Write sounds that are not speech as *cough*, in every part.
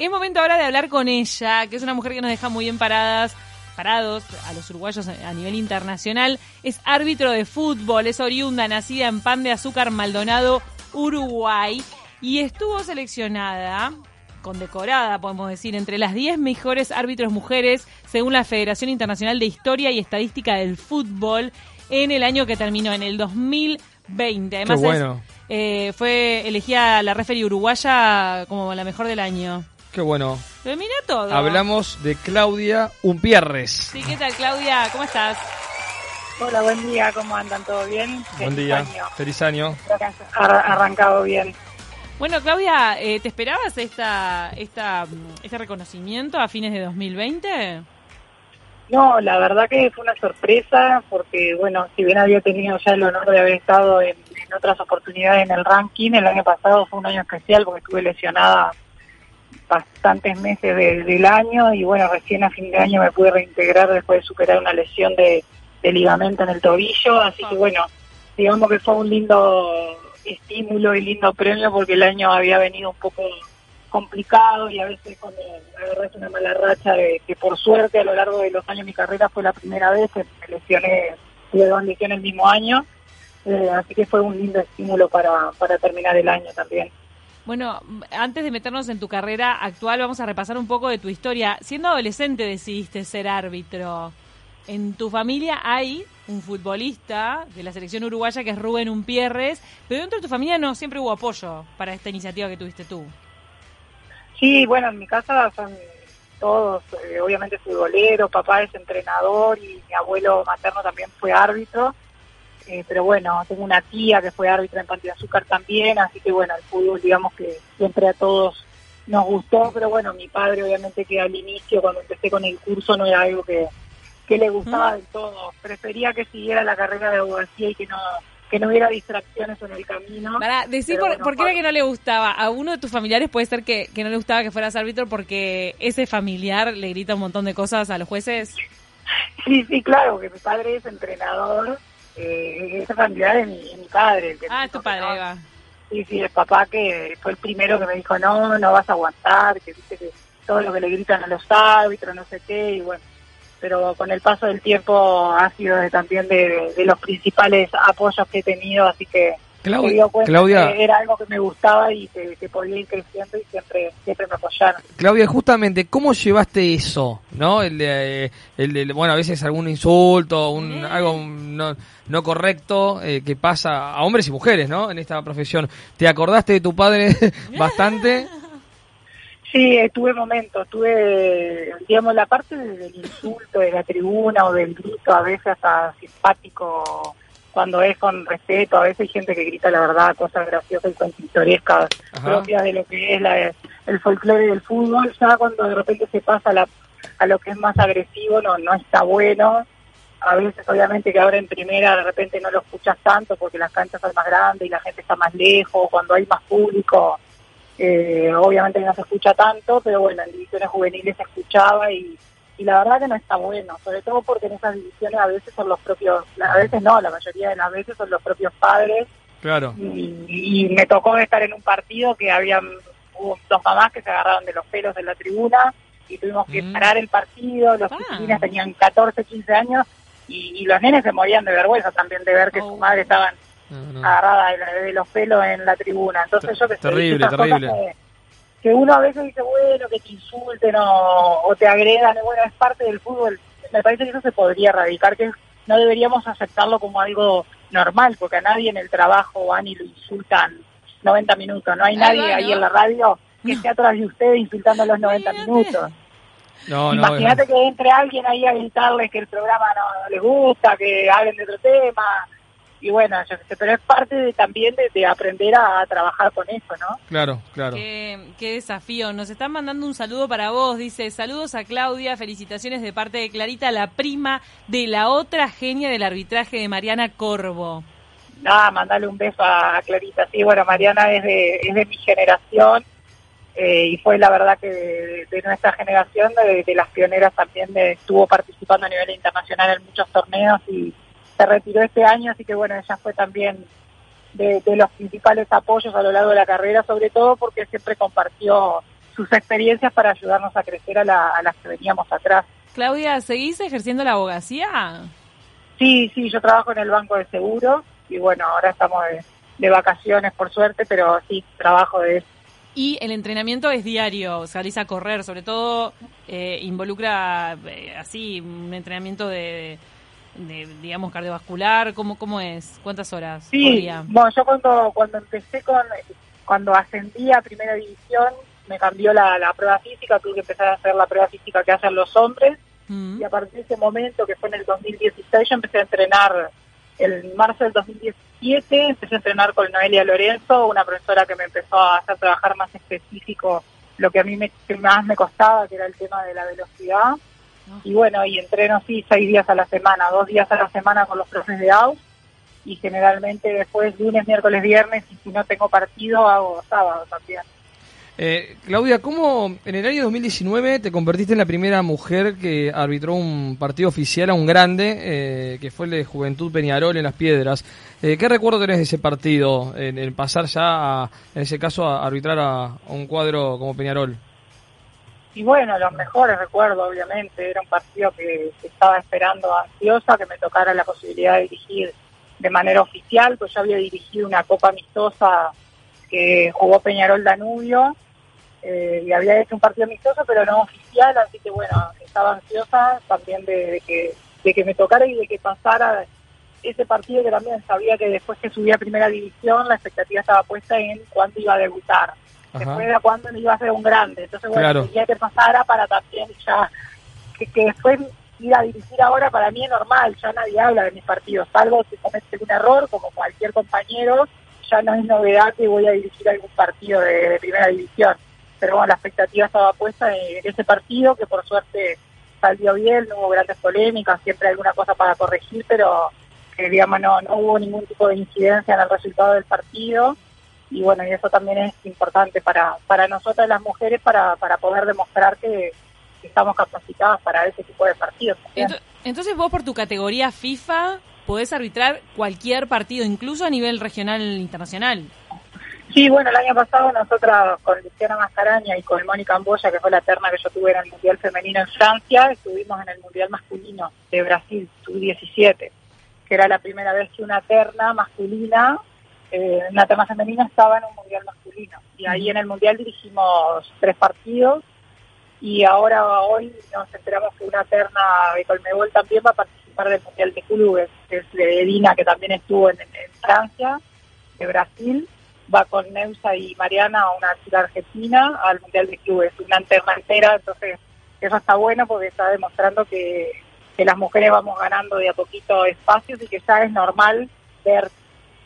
Es momento ahora de hablar con ella, que es una mujer que nos deja muy bien paradas, parados a los uruguayos a nivel internacional. Es árbitro de fútbol, es oriunda, nacida en Pan de Azúcar Maldonado, Uruguay, y estuvo seleccionada condecorada, podemos decir, entre las 10 mejores árbitros mujeres según la Federación Internacional de Historia y Estadística del Fútbol en el año que terminó, en el 2020. Además, bueno. eh, fue elegida la referee uruguaya como la mejor del año. Qué bueno. Pero mira todo. Hablamos de Claudia Umpierres. Sí, ¿qué tal, Claudia? ¿Cómo estás? Hola, buen día, ¿cómo andan? ¿Todo bien? Buen Feliz día. año. Feliz año. Ar- arrancado bien. Bueno, Claudia, eh, ¿te esperabas esta, esta, este reconocimiento a fines de 2020? No, la verdad que fue una sorpresa porque, bueno, si bien había tenido ya el honor de haber estado en, en otras oportunidades en el ranking, el año pasado fue un año especial porque estuve lesionada bastantes meses de- del año y, bueno, recién a fin de año me pude reintegrar después de superar una lesión de, de ligamento en el tobillo, así que, bueno, digamos que fue un lindo estímulo y lindo premio porque el año había venido un poco complicado y a veces cuando agarras una mala racha de que por suerte a lo largo de los años de mi carrera fue la primera vez que me lesioné, tuve dos lesiones el mismo año, eh, así que fue un lindo estímulo para, para terminar el año también. Bueno, antes de meternos en tu carrera actual, vamos a repasar un poco de tu historia. Siendo adolescente decidiste ser árbitro. En tu familia hay un futbolista de la selección uruguaya que es Rubén Umpierres, pero dentro de tu familia no siempre hubo apoyo para esta iniciativa que tuviste tú. Sí, bueno, en mi casa son todos, eh, obviamente futboleros, papá es entrenador y mi abuelo materno también fue árbitro. Eh, pero bueno, tengo una tía que fue árbitra en Panty de Azúcar también, así que bueno, el fútbol digamos que siempre a todos nos gustó, pero bueno, mi padre obviamente que al inicio cuando empecé con el curso no era algo que, que le gustaba del todo, prefería que siguiera la carrera de abogacía y que no que no hubiera distracciones en el camino. Para decir por, bueno, por qué era que no le gustaba. A uno de tus familiares puede ser que, que no le gustaba que fueras árbitro porque ese familiar le grita un montón de cosas a los jueces. *laughs* Sí, sí, claro, que mi padre es entrenador, eh, esa familiar es mi, padre. que Ah, tu padre, no. Sí, sí, el papá que fue el primero que me dijo, no, no vas a aguantar, que dice que todo lo que le gritan a los árbitros, no sé qué, y bueno. Pero con el paso del tiempo ha sido de- también de, de los principales apoyos que he tenido, así que Claudia, que era algo que me gustaba y que, que podía ir creciendo y siempre siempre me apoyaron. Claudia, justamente, ¿cómo llevaste eso? ¿No? El de, eh, el de- bueno, a veces algún insulto, un, algo no, no correcto eh, que pasa a hombres y mujeres, ¿no? En esta profesión. ¿Te acordaste de tu padre *laughs* bastante? Sí, tuve momentos, tuve, digamos, la parte de- del insulto de la tribuna o del grito, a veces hasta simpático, cuando es con respeto, a veces hay gente que grita la verdad, cosas graciosas y con pintorescas propias de lo que es la, el folclore del fútbol, ya cuando de repente se pasa a, la, a lo que es más agresivo, no, no está bueno. A veces, obviamente, que ahora en primera de repente no lo escuchas tanto porque las canchas son más grandes y la gente está más lejos, cuando hay más público, eh, obviamente no se escucha tanto, pero bueno, en divisiones juveniles se escuchaba y, y la verdad que no está bueno, sobre todo porque en esas divisiones a veces son los propios, a veces no, la mayoría de las veces son los propios padres Claro. y, y me tocó estar en un partido que habían hubo dos mamás que se agarraron de los pelos en la tribuna y tuvimos que Mm. parar el partido, los Ah. tenían 14, 15 años y, y los nenes se morían de vergüenza también de ver que Oh. sus madres estaban No, no. agarrada de, la- de los pelos en la tribuna. Entonces yo que terrible, cosas terrible. Que, que uno a veces dice, bueno, que te insulten o, o te agredan, bueno, es parte del fútbol. Me parece que eso se podría erradicar, que no deberíamos aceptarlo como algo normal, porque a nadie en el trabajo van y lo insultan 90 minutos. No hay Ahí nadie ahí en la radio que No. esté atrás de usted insultando los 90 Imagínate. minutos. No, no, Imagínate que entre alguien ahí a gritarles que el programa no, no les gusta, que hablen de otro tema. Y bueno, yo sé, pero es parte de, también de, de aprender a, trabajar con eso, ¿no? Claro, claro. Qué, qué desafío. Nos están mandando un saludo para vos. Dice, saludos a Claudia, felicitaciones de parte de Clarita, la prima de la otra genia del arbitraje de Mariana Corvo. Nada, mandarle un beso a, a Clarita. Sí, bueno, Mariana es de, es de mi generación eh, y fue la verdad que de, de nuestra generación, de, de las pioneras también, de, estuvo participando a nivel internacional en muchos torneos y se retiró este año, así que bueno, ella fue también de, de los principales apoyos a lo largo de la carrera, sobre todo porque siempre compartió su sus experiencias para ayudarnos a crecer a, a las que veníamos atrás. Claudia, ¿seguís ejerciendo la abogacía? Sí, sí, yo trabajo en el Banco de Seguros y bueno, ahora estamos de, vacaciones por suerte, pero sí, trabajo de eso. Y el entrenamiento es diario, salís a correr, sobre todo eh, involucra eh, así un entrenamiento de, digamos, cardiovascular, ¿cómo, cómo es? ¿Cuántas horas sí, por día? Bueno, yo cuando, cuando empecé con, cuando ascendí a primera división, me cambió la, la prueba física, tuve que empezar a hacer la prueba física que hacen los hombres, mm. y a partir de ese momento, que fue en el 2016, yo empecé a entrenar el marzo del 2017 empecé a entrenar con Noelia Lorenzo, una profesora que me empezó a hacer trabajar más específico lo que a mí me, más me costaba, que era el tema de la velocidad. Y bueno, y entreno sí seis días a la semana, dos días a la semana con los profes de AUS y generalmente después lunes, miércoles, viernes y si no tengo partido hago sábado también. Eh, Claudia, ¿cómo en el año 2019 te convertiste en la primera mujer que arbitró un partido oficial a un grande, eh, que fue el de Juventud Peñarol en Las Piedras? Eh, ¿Qué recuerdo tenés de ese partido, en, pasar ya, en ese caso, a arbitrar a, un cuadro como Peñarol? Y bueno, los mejores recuerdos, obviamente. Era un partido que, estaba esperando ansiosa, que me tocara la posibilidad de dirigir de manera oficial, pues yo había dirigido una copa amistosa que jugó Peñarol Danubio eh, y había hecho un partido amistoso, pero no oficial, así que bueno, estaba ansiosa también de, que, de que me tocara y de que pasara ese partido que también sabía que después que subía a primera división la expectativa estaba puesta en cuándo iba a debutar, después de cuándo iba a ser un grande, entonces bueno, quería que pasara para también ya, que, que después ir a dirigir ahora para mí es normal, ya nadie habla de mis partidos, salvo si comete un error como cualquier compañero, ya no es novedad que voy a dirigir algún partido de primera división. Pero bueno, la expectativa estaba puesta en ese partido, que por suerte salió bien, no hubo grandes polémicas, siempre alguna cosa para corregir, pero que digamos no, no hubo ningún tipo de incidencia en el resultado del partido y bueno, y eso también es importante para, para nosotras las mujeres para, para poder demostrar que, estamos capacitadas para ese tipo de partidos. Entonces vos por tu categoría FIFA podés arbitrar cualquier partido, incluso a nivel regional e internacional. Sí, bueno, el año pasado nosotras con Luciana Mascaraña y con Mónica Amboya, que fue la terna que yo tuve en el Mundial Femenino en Francia, estuvimos en el Mundial Masculino de Brasil, sub-17, que era la primera vez que una terna masculina, eh, una terna femenina estaba en un Mundial masculino. Y ahí en el Mundial dirigimos tres partidos. Y ahora hoy nos enteramos que una terna de Colmebol también va a participar del Mundial de Clubes, que es de Edina, que también estuvo en Francia, de Brasil. Va con Neusa y Mariana, una chica argentina, al Mundial de Clubes, una alterna entera, entonces eso está bueno porque está demostrando que, las mujeres vamos ganando de a poquito espacios y que ya es normal ver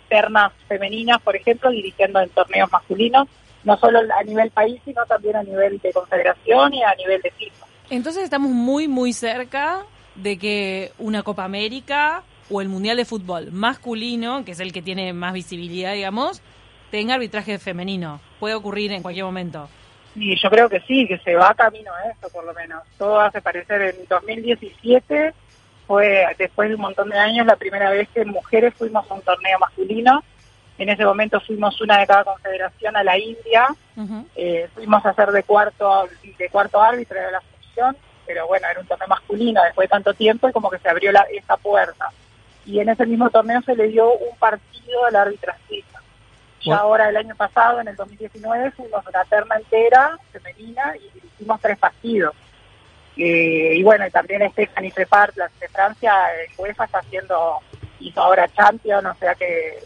ternas femeninas, por ejemplo, dirigiendo en torneos masculinos, no solo a nivel país, sino también a nivel de confederación y a nivel de FIFA. Entonces estamos muy, muy cerca de que una Copa América o el Mundial de Fútbol masculino, que es el que tiene más visibilidad, digamos, tenga arbitraje femenino. Puede ocurrir en cualquier momento. Y yo creo que sí, que se va camino a eso por lo menos. Todo hace parecer en 2017 fue después de un montón de años la primera vez que mujeres fuimos a un torneo masculino. En ese momento fuimos una de cada confederación a la India. Eh, fuimos a hacer de cuarto de cuarto árbitro de la función, pero bueno, era un torneo masculino después de tanto tiempo y como que se abrió la, esa puerta. Y en ese mismo torneo se le dio un partido al árbitro ya ahora el año pasado, en el 2019, fuimos una terna entera femenina y hicimos tres partidos. Eh, y bueno, y también Stephanie Prepart, la de Francia, en UEFA está haciendo, hizo ahora Champions, o sea que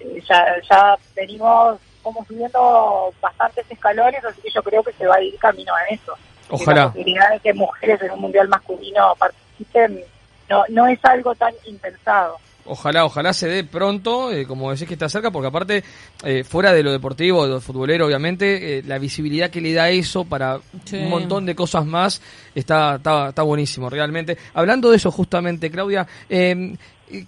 eh, ya, ya venimos como subiendo bastantes escalones, así que yo creo que se va a ir camino a eso. Ojalá. la posibilidad de que mujeres en un mundial masculino participen no, no es algo tan impensado. Ojalá, ojalá se dé pronto, eh, como decís que está cerca, porque aparte, eh, fuera de lo deportivo, de lo futbolero, obviamente, eh, la visibilidad que le da eso para un montón de cosas más está, está, está buenísimo, realmente. Hablando de eso, justamente, Claudia, eh,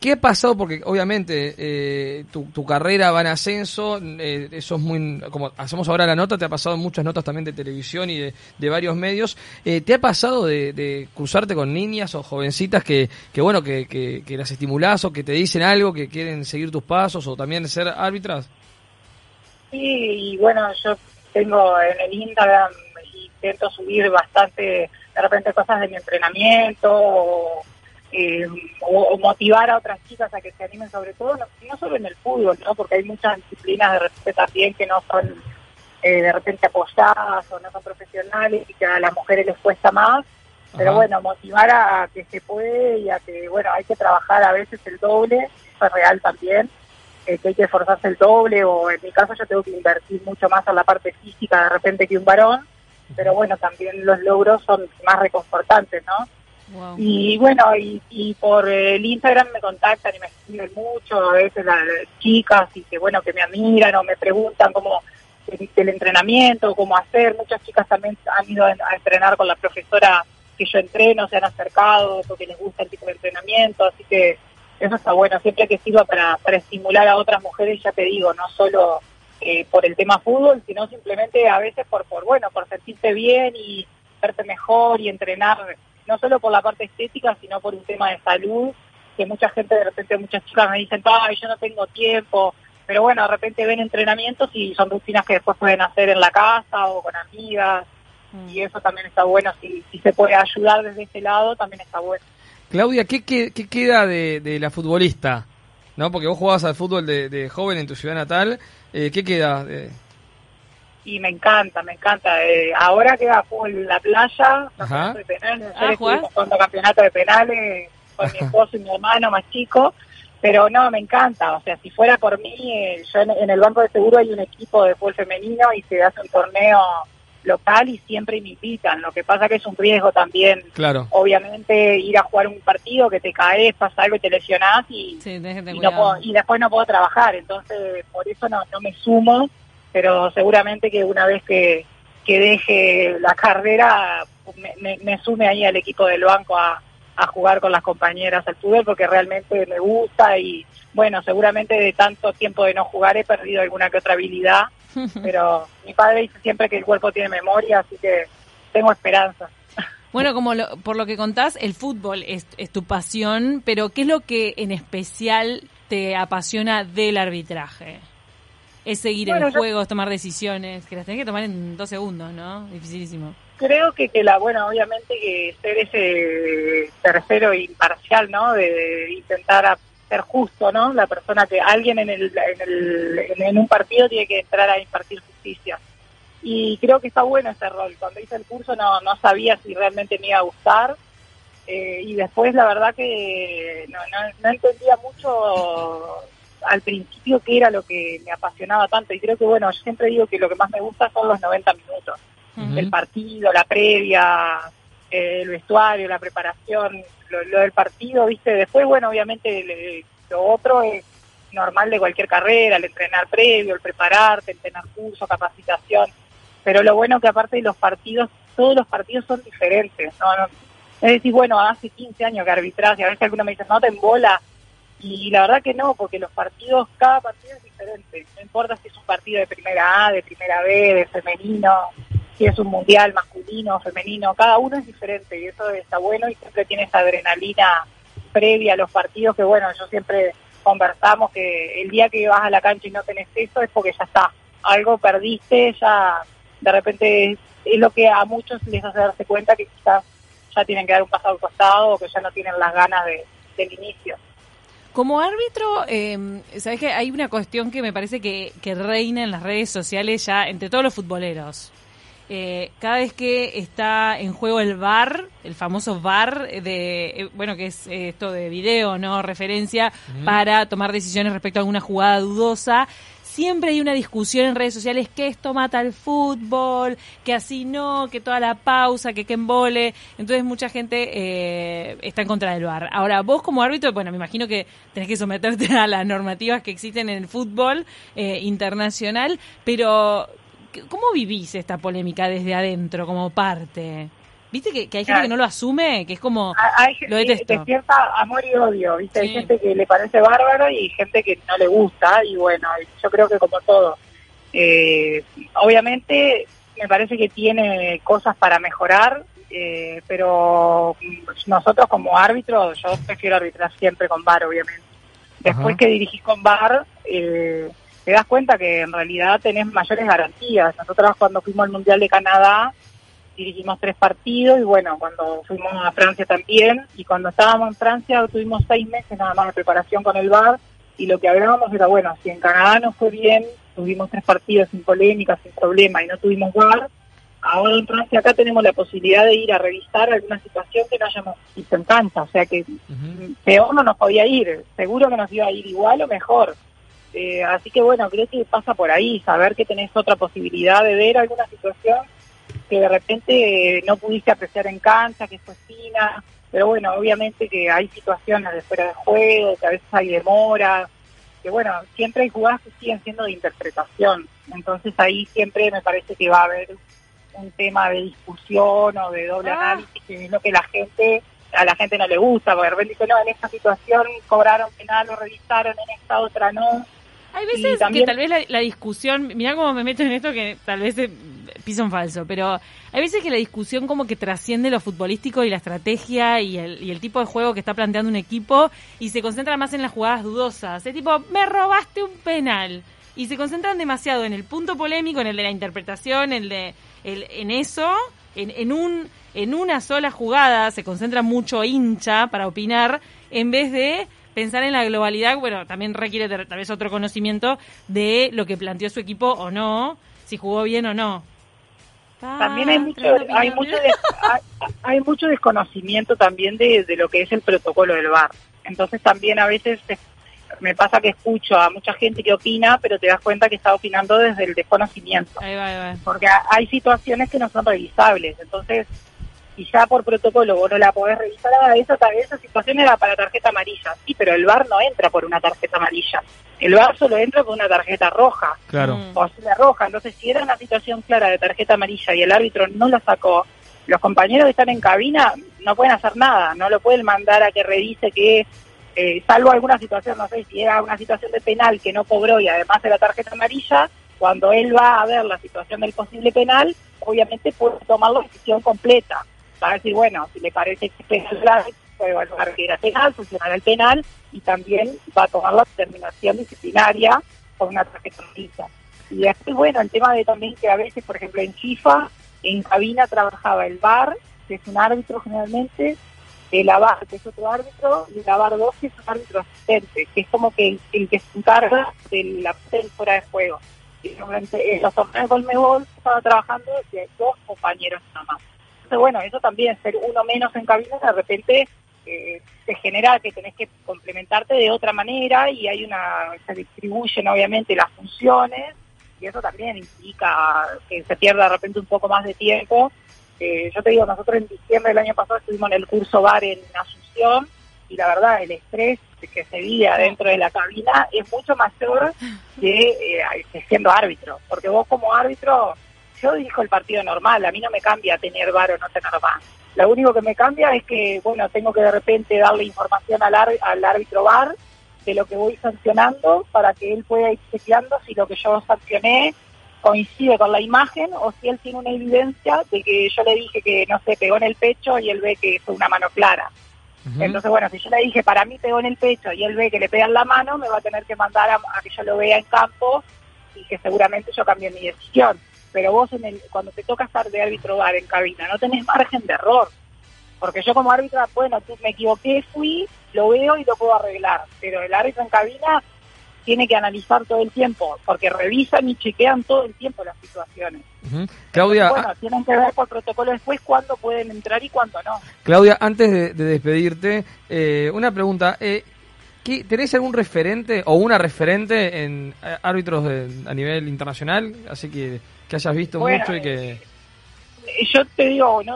¿Qué ha pasado? Porque obviamente eh, tu, carrera va en ascenso, eh, eso es muy, como hacemos ahora la nota, te ha pasado muchas notas también de televisión y de, varios medios. Eh, ¿Te ha pasado de, cruzarte con niñas o jovencitas que, que bueno, que, que, las estimulás o que te dicen algo, que quieren seguir tus pasos o también ser árbitras? Sí, y bueno, yo tengo en el Instagram intento subir bastante, de repente, cosas de mi entrenamiento o, eh, o, motivar a otras chicas a que se animen, sobre todo, no, no, solo en el fútbol, ¿no? porque hay muchas disciplinas de repente también que no son eh, de repente apoyadas o no son profesionales y que a las mujeres les cuesta más. Pero bueno, motivar a que se puede y a que, bueno, hay que trabajar a veces el doble, eso es real también, eh, que hay que esforzarse el doble o en mi caso yo tengo que invertir mucho más en la parte física de repente que un varón, pero bueno, también los logros son más reconfortantes, ¿no? Y bueno, y, por el Instagram me contactan y me escriben mucho, a veces las, chicas, y que bueno, que me admiran o me preguntan cómo el, entrenamiento, cómo hacer. Muchas chicas también han ido a, entrenar con la profesora que yo entreno, se han acercado porque les gusta el tipo de entrenamiento, así que eso está bueno, siempre que sirva para, para estimular a otras mujeres, ya te digo, no solo eh, por el tema fútbol, sino simplemente a veces por, por, bueno, por sentirte bien y verte mejor y entrenar no solo por la parte estética, sino por un tema de salud, que mucha gente, de repente muchas chicas me dicen, ay, yo no tengo tiempo, pero bueno, de repente ven entrenamientos y son rutinas que después pueden hacer en la casa o con amigas, mm. y eso también está bueno, si, si se puede ayudar desde ese lado, también está bueno. Claudia, ¿qué, qué, queda de, de, la futbolista? ¿No? Porque vos jugabas al fútbol de, de joven en tu ciudad natal, eh, ¿qué queda? De y me encanta, me encanta. Eh, ahora que juego en la playa, de penales, ah, jugando campeonato de penales con mi *laughs* esposo y mi hermano más chico, pero no, me encanta. O sea, si fuera por mí, eh, yo en, el Banco de Seguro hay un equipo de fútbol femenino y se hace un torneo local y siempre me invitan. Lo que pasa que es un riesgo también. Claro. Obviamente ir a jugar un partido que te caes, pasa algo y te lesionás y, y, no y después no puedo trabajar. Entonces, por eso no, no me sumo pero seguramente que una vez que, que deje la carrera me, me, sume ahí al equipo del banco a, a jugar con las compañeras al fútbol porque realmente me gusta y bueno, seguramente de tanto tiempo de no jugar he perdido alguna que otra habilidad, *laughs* pero mi padre dice siempre que el cuerpo tiene memoria, así que tengo esperanza. *laughs* Bueno, como por lo que contás, el fútbol es, es, tu pasión, pero ¿qué es lo que en especial te apasiona del arbitraje? Es seguir el juego, es tomar decisiones, que las tenés que tomar en dos segundos, ¿no? Dificilísimo. Creo que, que la, bueno, obviamente que ser ese tercero imparcial, ¿no? De, intentar ser justo, ¿no? La persona que alguien en, el, en, el, en un partido tiene que entrar a impartir justicia. Y creo que está bueno ese rol. Cuando hice el curso no, no sabía si realmente me iba a gustar. Eh, y después la verdad que no, no, no entendía mucho al principio que era lo que me apasionaba tanto. Y creo que bueno, yo siempre digo que lo que más me gusta son los 90 minutos, el partido, la previa, eh, el vestuario, la preparación, lo, del partido, viste, después bueno, obviamente lo otro es normal de cualquier carrera, el entrenar previo, el prepararte, el tener curso, capacitación, pero lo bueno que aparte de los partidos, todos los partidos son diferentes, ¿no? es decir, bueno, hace 15 años que arbitras y a veces alguno me dice, no te embola y la verdad que no, porque los partidos, cada partido es diferente. No importa si es un partido de primera A, de primera B, de femenino, si es un mundial masculino, femenino, cada uno es diferente y eso está bueno y siempre tiene esa adrenalina previa a los partidos que bueno, yo siempre conversamos que el día que vas a la cancha y no tenés eso es porque ya está, algo perdiste, ya de repente es, lo que a muchos les hace darse cuenta que quizás ya tienen que dar un paso al costado o que ya no tienen las ganas de, del inicio. Como árbitro, eh, sabes que hay una cuestión que me parece que, reina en las redes sociales ya entre todos los futboleros. Eh, cada vez que está en juego el VAR, el famoso VAR de, eh, bueno, que es eh, esto de video, ¿no? Referencia para tomar decisiones respecto a alguna jugada dudosa, siempre hay una discusión en redes sociales que esto mata al fútbol, que así no, que toda la pausa, que que embole. Entonces mucha gente eh, está en contra del VAR. Ahora, vos como árbitro, bueno, me imagino que tenés que someterte a las normativas que existen en el fútbol eh, internacional, pero ¿cómo vivís esta polémica desde adentro como parte? Viste que, hay gente que no lo asume, que es como hay, lo detesto. Despierta amor y odio, viste, hay gente que le parece bárbaro y gente que no le gusta y bueno, yo creo que como todo. Eh, obviamente me parece que tiene cosas para mejorar, eh, pero nosotros como árbitros, yo prefiero arbitrar siempre con VAR, obviamente. Después que dirigís con VAR, eh, te das cuenta que en realidad tenés mayores garantías. Nosotros cuando fuimos al Mundial de Canadá, dirigimos tres partidos y bueno, cuando fuimos a Francia también y cuando estábamos en Francia tuvimos seis meses nada más de preparación con el VAR y lo que hablábamos era, bueno, si en Canadá no fue bien, tuvimos tres partidos sin polémica, sin problema y no tuvimos VAR, ahora en Francia acá tenemos la posibilidad de ir a revisar alguna situación que no hayamos visto en cancha, o sea que peor no nos podía ir, seguro que nos iba a ir igual o mejor. Eh, así que bueno, creo que pasa por ahí, saber que tenés otra posibilidad de ver alguna situación que de repente no pudiste apreciar en cancha, que fue fina, pero bueno, obviamente que hay situaciones de fuera de juego, que a veces hay demora, que bueno, siempre hay jugadas que siguen siendo de interpretación, entonces ahí siempre me parece que va a haber un tema de discusión o de doble ah. análisis, que es lo que la gente, a la gente no le gusta, porque de repente no, en esta situación cobraron penal o revisaron, en esta otra no, hay veces que tal vez la, discusión, mira cómo me meto en esto que tal vez piso un falso, pero hay veces que la discusión como que trasciende lo futbolístico y la estrategia y el, y el tipo de juego que está planteando un equipo y se concentra más en las jugadas dudosas. Es tipo, me robaste un penal. Y se concentran demasiado en el punto polémico, en el de la interpretación, en, el de, el, en eso, en, en, un, en una sola jugada, se concentra mucho hincha para opinar, en vez de pensar en la globalidad, bueno, también requiere tal vez otro conocimiento de lo que planteó su equipo o no, si jugó bien o no. También hay mucho, hay mucho, *laughs* hay, mucho desconocimiento también de, lo que es el protocolo del bar. Entonces también a veces me pasa que escucho a mucha gente que opina, pero te das cuenta que está opinando desde el desconocimiento. Ahí va, ahí va. Porque hay situaciones que no son revisables. Entonces, y ya por protocolo vos no la podés revisar, ah, esa, esa situación era para tarjeta amarilla. Sí, pero el VAR no entra por una tarjeta amarilla. El VAR solo entra por una tarjeta roja. Claro. Mm. O sea, roja. Entonces, si era una situación clara de tarjeta amarilla y el árbitro no la sacó, los compañeros que están en cabina no pueden hacer nada. No lo pueden mandar a que revise que, eh, salvo alguna situación, no sé, si era una situación de penal que no cobró y además de la tarjeta amarilla, cuando él va a ver la situación del posible penal, obviamente puede tomar la decisión completa va a decir, bueno, si le parece que penal puede evaluar que era penal, funcionará el penal y también va a tomar la determinación disciplinaria con una tarjeta amarilla. Y después, bueno, el tema de también que a veces, por ejemplo, en FIFA, en cabina trabajaba el VAR, que es un árbitro generalmente, el AVAR, que es otro árbitro, y el AVAR 2, que es un árbitro asistente, que es como que el, que se encarga de la fuera de juego. Y en los torneos de Colmebol estaba trabajando de dos compañeros nada más. Entonces, bueno, eso también, ser uno menos en cabina, de repente eh, genera que tenés que complementarte de otra manera y hay una, se distribuyen obviamente las funciones y eso también implica que se pierda de repente un poco más de tiempo. Eh, yo te digo, nosotros en diciembre del año pasado estuvimos en el curso VAR en Asunción y la verdad el estrés que se vive adentro de la cabina es mucho mayor que, eh, que siendo árbitro, porque vos como árbitro yo dirijo el partido normal, a mí no me cambia tener VAR o no tener VAR. Lo único que me cambia es que, bueno, tengo que de repente darle información al, al árbitro VAR de lo que voy sancionando para que él pueda ir chequeando si lo que yo sancioné coincide con la imagen o si él tiene una evidencia de que yo le dije que, no sé, pegó en el pecho y él ve que fue una mano clara. Entonces, bueno, si yo le dije para mí pegó en el pecho y él ve que le pega en la mano, me va a tener que mandar a, a que yo lo vea en campo y que seguramente yo cambie mi decisión pero vos en el, cuando te toca estar de árbitro bar en cabina, no tenés margen de error. Porque yo como árbitro, bueno, tú me equivoqué, fui, lo veo y lo puedo arreglar. Pero el árbitro en cabina tiene que analizar todo el tiempo, porque revisan y chequean todo el tiempo las situaciones. Claudia, bueno, tienen que ver por protocolo después cuándo pueden entrar y cuándo no. Claudia, antes de, despedirte, eh, una pregunta. Eh, ¿Tenés algún referente o una referente en eh, árbitros a nivel internacional? Así que que hayas visto mucho y que... Eh, yo te digo, un,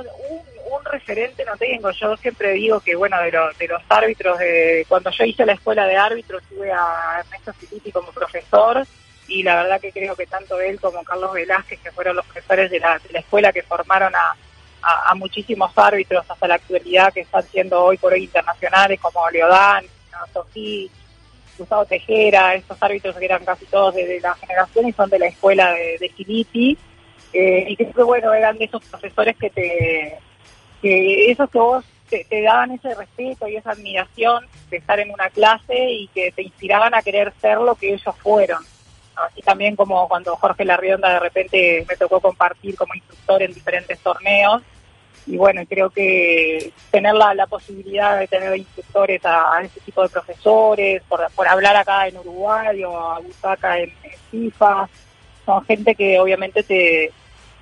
referente no tengo, yo siempre digo que, bueno, de, de los árbitros, de cuando yo hice la escuela de árbitros, tuve a Ernesto Filippi como profesor y la verdad que creo que tanto él como Carlos Velázquez, que fueron los profesores de la, escuela que formaron a, a, muchísimos árbitros hasta la actualidad que están siendo hoy por hoy internacionales, como Leodán, Sofía, Gustavo Tejera, estos árbitros que eran casi todos de, la generación y son de la escuela de, de eh, y que bueno, eran de esos profesores que te, que esos que vos te, daban ese respeto y esa admiración de estar en una clase y que te inspiraban a querer ser lo que ellos fueron. así también como cuando Jorge Larrionda de repente me tocó compartir como instructor en diferentes torneos. Y bueno, creo que tener la, la posibilidad de tener instructores a, a ese tipo de profesores, por, por hablar acá en Uruguay o a Busaca en, en FIFA, son gente que obviamente te,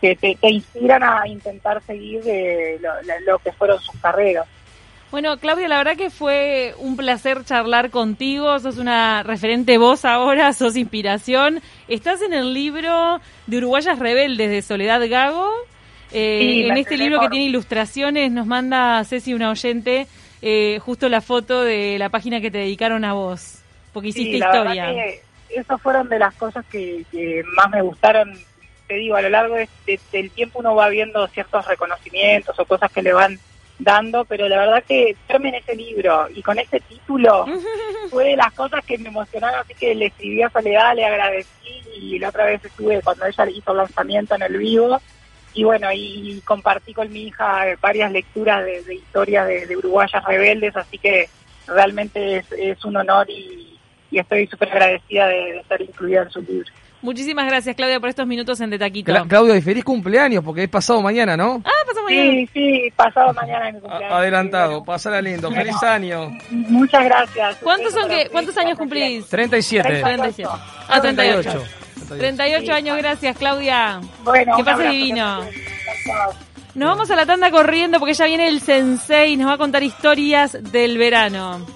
que te, te inspiran a intentar seguir de lo, lo- que fueron sus carreras. Bueno, Claudia, la verdad que fue un placer charlar contigo. Sos una referente voz ahora, *laughs* sos inspiración. Estás en el libro de Uruguayas Rebeldes de Soledad Gago. Eh, Sí, en este libro que tiene ilustraciones nos manda Ceci, una oyente, eh, justo la foto de la página que te dedicaron a vos, porque hiciste Sí, la historia. que esas fueron de las cosas que, que más me gustaron. Te digo, a lo largo de- de- del tiempo uno va viendo ciertos reconocimientos o cosas que le van dando, pero la verdad que verme en ese libro y con ese título *laughs* fue de las cosas que me emocionaron, así que le escribí a Soledad, le agradecí y la otra vez estuve cuando ella hizo el lanzamiento en el vivo y bueno, y compartí con mi hija varias lecturas de, de historias de, de uruguayas rebeldes, así que realmente es, es un honor y, y estoy súper agradecida de, de estar incluida en su libro. Muchísimas gracias, Claudia, por estos minutos en De Taquito. Cla- Claudio, y feliz cumpleaños, porque es pasado mañana, ¿no? ah, pasó mañana. Sí, sí, pasado mañana mi cumpleaños. A- adelantado, Bueno, pasala lindo, feliz año. Muchas gracias. ¿Cuántos son que, ¿Cuántos años cumplís? 37. 37. Ah, 38. 38. 38 Sí. años, gracias, Claudia. Bueno, Que pase divino. Nos vamos a la tanda corriendo porque ya viene el sensei y nos va a contar historias del verano.